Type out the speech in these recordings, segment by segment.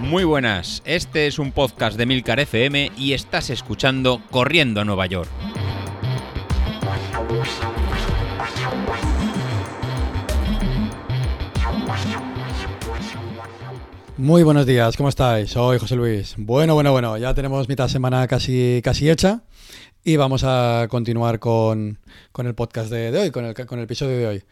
Muy buenas, este es un podcast de Milcar FM y estás escuchando Corriendo a Nueva York. Muy buenos días, ¿cómo estáis? Soy José Luis. Bueno, bueno, bueno, ya tenemos mitad de semana casi, casi hecha y vamos a continuar con, el podcast de, hoy, con el, con el episodio de hoy.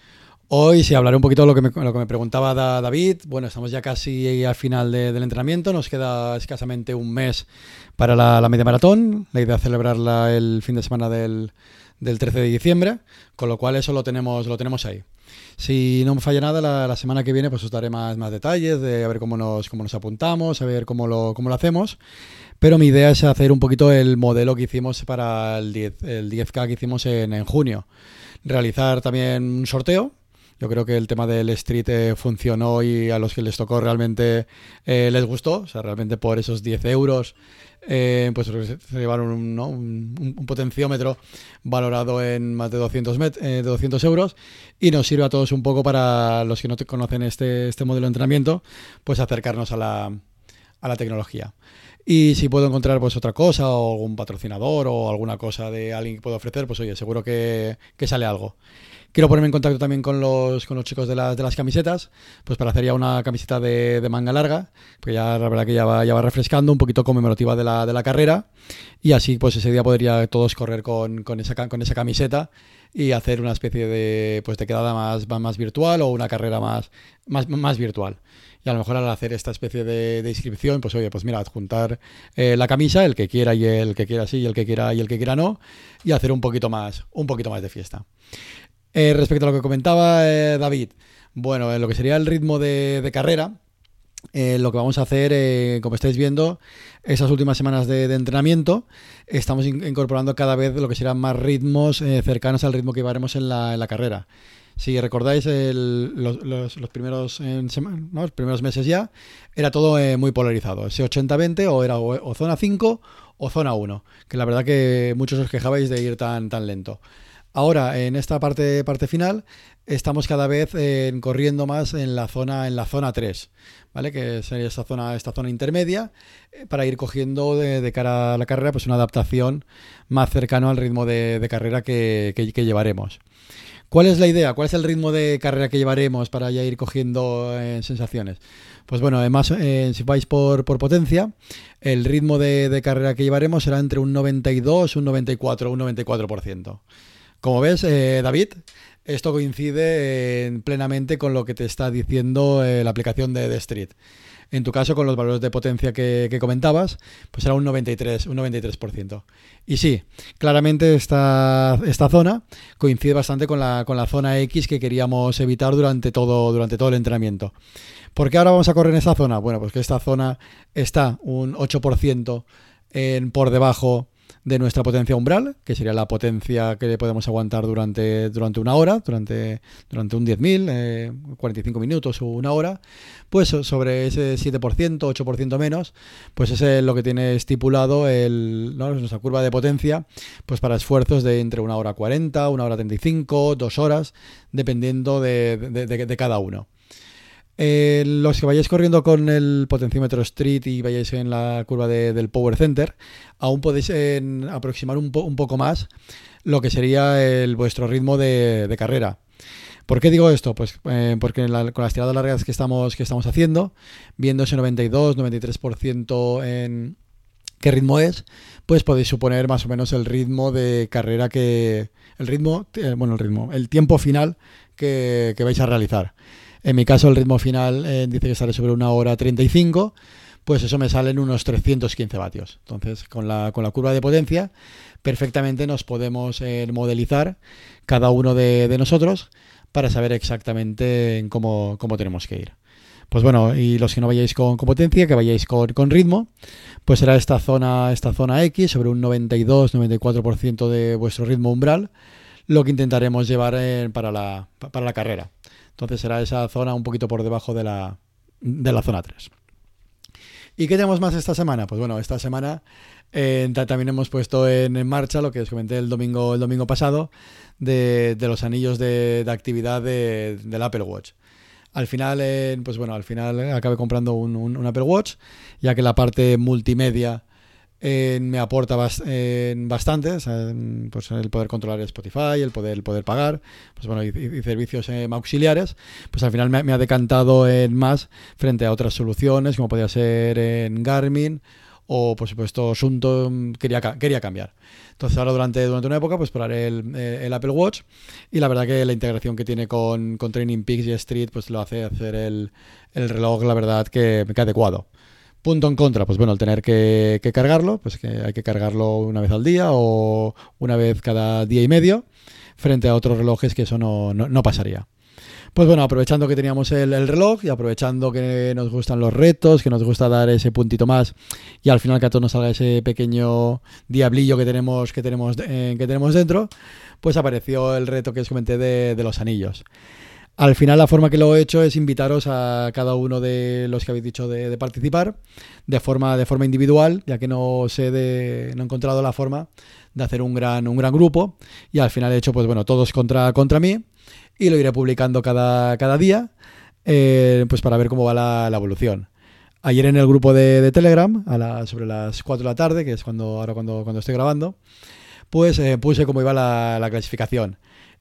Hoy sí hablaré un poquito de lo que me, lo que me preguntaba David. Bueno, estamos ya casi al final del entrenamiento, nos queda escasamente un mes para la, media maratón. La idea es celebrarla el fin de semana del, 13 de diciembre, con lo cual eso lo tenemos, lo tenemos ahí. Si no me falla nada, la, semana que viene pues os daré más, detalles de a ver cómo nos, cómo nos apuntamos, a ver cómo lo, cómo lo hacemos. Pero mi idea es hacer un poquito el modelo que hicimos para el, 10, el 10K que hicimos en, en junio. Realizar también un sorteo yo creo que el tema del street eh, funcionó y a los que les tocó realmente eh, les gustó. O sea, realmente por esos 10 euros, eh, pues se llevaron un, potenciómetro valorado en más de 200, de 200 euros y nos sirve a todos un poco para los que no conocen este, este modelo de entrenamiento, pues acercarnos a la, a la tecnología. Y si puedo encontrar pues otra cosa o algún patrocinador o alguna cosa de alguien que pueda ofrecer, pues oye, seguro que, que sale algo. Quiero ponerme en contacto también con los, con los chicos de, las de las camisetas, pues para hacer ya una camiseta de, manga larga, porque ya la verdad que ya va, ya va refrescando, un poquito conmemorativa de la, de la carrera, y así pues ese día podría todos correr con, con, esa, con esa camiseta y hacer una especie de, pues, de quedada más, más virtual o una carrera más, más, más virtual. Y a lo mejor al hacer esta especie de, de inscripción, pues oye, pues mira, adjuntar eh, la camisa, el que quiera y el que quiera sí, y el que quiera y el que quiera no, y hacer un poquito más, un poquito más de fiesta. Eh, respecto a lo que comentaba eh, David, bueno, en lo que sería el ritmo de, carrera, eh, lo que vamos a hacer, como estáis viendo, esas últimas semanas de, entrenamiento, estamos incorporando cada vez lo que serán más ritmos cercanos al ritmo que llevaremos en la, carrera. Si recordáis los, primeros, los primeros meses ya, era todo muy polarizado. Ese 80-20 o era o, zona 5 o zona 1, que la verdad que muchos os quejabais de ir tan, tan lento. Ahora, en esta parte, parte final, estamos cada vez eh, corriendo más en la zona, en la zona 3, ¿vale? Que sería esta zona, esta zona intermedia, eh, para ir cogiendo de, cara a la carrera, pues una adaptación más cercano al ritmo de, carrera que, llevaremos. ¿Cuál es la idea? ¿Cuál es el ritmo de carrera que llevaremos para ya ir cogiendo eh, sensaciones? Pues bueno, además, si vais por, por, potencia, el ritmo de, de, carrera que llevaremos será entre un 92, un 94, un 94%. Como ves, eh, David, esto coincide plenamente con lo que te está diciendo eh, la aplicación de The Street. En tu caso, con los valores de potencia que, comentabas, pues era un 93%, un 93%. Y sí, claramente esta, esta zona coincide bastante con la, con la zona X que queríamos evitar durante todo, durante todo el entrenamiento. ¿Por qué ahora vamos a correr en esta zona? Bueno, pues que esta zona está un 8% en, por debajo de nuestra potencia umbral, que sería la potencia que podemos aguantar durante, durante una hora, durante, durante un 10.000, 45 eh, minutos o una hora, pues sobre ese 7%, 8% menos, pues es lo que tiene estipulado el, nuestra curva de potencia pues para esfuerzos de entre una hora 40, una hora 35, dos horas, dependiendo de, de cada uno. Eh, los que vayáis corriendo con el potenciómetro Street y vayáis en la curva del Power Center, aún podéis aproximar un, poco más lo que sería el, vuestro ritmo de, carrera. ¿Por qué digo esto? Pues eh, porque con las tiradas largas que estamos, haciendo, viendo ese 92, 93% en qué ritmo es, pues podéis suponer más o menos el ritmo de carrera que. El ritmo, eh, bueno, el ritmo, el tiempo final que vais a realizar. En mi caso, el ritmo final eh, dice que sale sobre una hora 35, pues eso me sale en unos 315 vatios. Entonces, con la, con la curva de potencia, perfectamente nos podemos eh, modelizar cada uno de, nosotros para saber exactamente cómo, cómo tenemos que ir. Pues bueno, y los que no vayáis con, potencia, que vayáis con, ritmo, pues será esta zona, esta zona X, sobre un 92-94% de vuestro ritmo umbral, lo que intentaremos llevar eh, para, la, para la carrera. Entonces será esa zona un poquito por debajo de la, de la zona 3. ¿Y qué tenemos más esta semana? Pues bueno, esta semana eh, también hemos puesto en, marcha lo que os comenté el domingo, el domingo pasado de, los anillos de, actividad del Apple Watch. Al final, eh, pues bueno, al final acabé comprando un Apple Watch, ya que la parte multimedia eh, me aporta eh, bastante, o sea, pues el poder controlar Spotify, el poder, el poder pagar, pues bueno, y, y- servicios eh, auxiliares, pues al final me, me ha decantado en más frente a otras soluciones, como podía ser en Garmin o por supuesto Sunto, mm, quería, quería cambiar. Entonces ahora durante, durante una época pues probaré el, eh, el Apple Watch y la verdad que la integración que tiene con, con Training Peaks y Street pues lo hace hacer el, el reloj, la verdad que, que adecuado. Punto en contra, pues bueno, el tener que, cargarlo, pues que hay que cargarlo una vez al día o una vez cada día y medio, frente a otros relojes que eso no, no, no pasaría. Pues bueno, aprovechando que teníamos el, el reloj y aprovechando que nos gustan los retos, que nos gusta dar ese puntito más y al final que a todos nos salga ese pequeño diablillo que tenemos, que tenemos, eh, que tenemos dentro, pues apareció el reto que os comenté de los anillos. Al final la forma que lo he hecho es invitaros a cada uno de los que habéis dicho de, participar de forma, de forma individual, ya que no sé de, no he encontrado la forma de hacer un gran, un gran grupo y al final he hecho pues bueno, todos contra, contra mí y lo iré publicando cada, cada día eh, pues para ver cómo va la, evolución. Ayer en el grupo de, Telegram, a la- sobre las 4 de la tarde, que es cuando ahora cuando, cuando estoy grabando, pues eh, puse cómo iba la clasificación.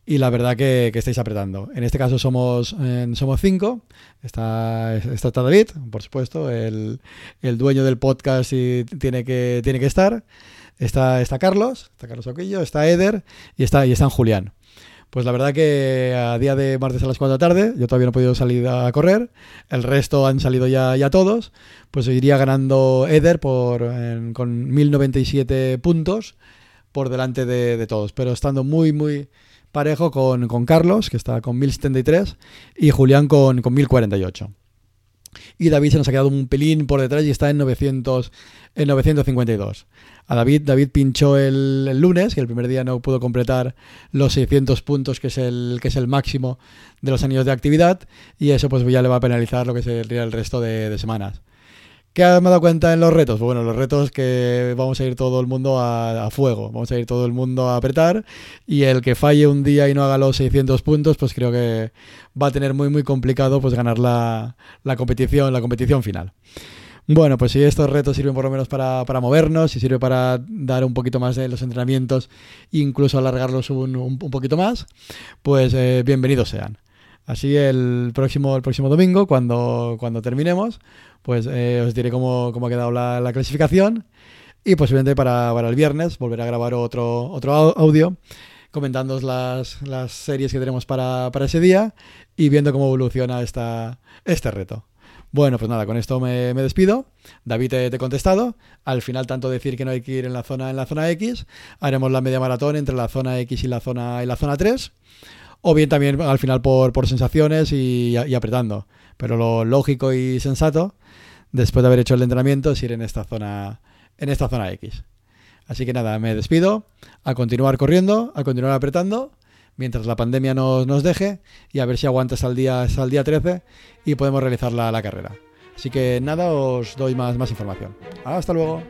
Y la verdad que, que estáis apretando. En este caso somos, eh, somos cinco. Está, está David, por supuesto, el, el dueño del podcast y tiene que, tiene que estar. Está, está Carlos, está Carlos Oquillo, está Eder y está, y está Julián. Pues la verdad que a día de martes a las 4 de la tarde, yo todavía no he podido salir a correr, el resto han salido ya, ya todos, pues iría ganando Eder por, en- con 1097 puntos por delante de, de todos, pero estando muy, muy parejo con, con Carlos, que está con 1073, y Julián con, con 1048. Y David se nos ha quedado un pelín por detrás y está en 900 en 952. A David, David pinchó el, el lunes, que el primer día no pudo completar los 600 puntos, que es el, que es el máximo de los años de actividad, y eso pues ya le va a penalizar lo que sería el resto de semanas. ¿Qué me dado cuenta en los retos? Bueno, los retos que vamos a ir todo el mundo a, fuego, vamos a ir todo el mundo a apretar y el que falle un día y no haga los 600 puntos, pues creo que va a tener muy muy complicado pues ganar la, la competición, la competición final. Bueno, pues si estos retos sirven por lo menos para, para movernos, si sirve para dar un poquito más de los entrenamientos, incluso alargarlos un, un- un poquito más, pues eh, bienvenidos sean. Así el próximo, el próximo domingo, cuando, cuando terminemos, pues eh, os diré cómo, cómo ha quedado la, la clasificación y posiblemente para, para el viernes volveré a grabar otro, otro au- audio comentándoos las, las series que tenemos para, para ese día y viendo cómo evoluciona esta, este reto. Bueno, pues nada, con esto me, me despido. David te, he contestado. Al final, tanto decir que no hay que ir en la zona en la zona X, haremos la media maratón entre la zona X y la zona y la zona 3. O bien también al final por, por sensaciones y apretando. Pero lo lógico y sensato, después de haber hecho el entrenamiento, es ir en esta zona, en esta zona X. Así que nada, me despido, a continuar corriendo, a continuar apretando, mientras la pandemia nos, nos deje, y a ver si día, hasta el día 13 y podemos realizar la, la carrera. Así que nada, os doy más, más información. Hasta luego.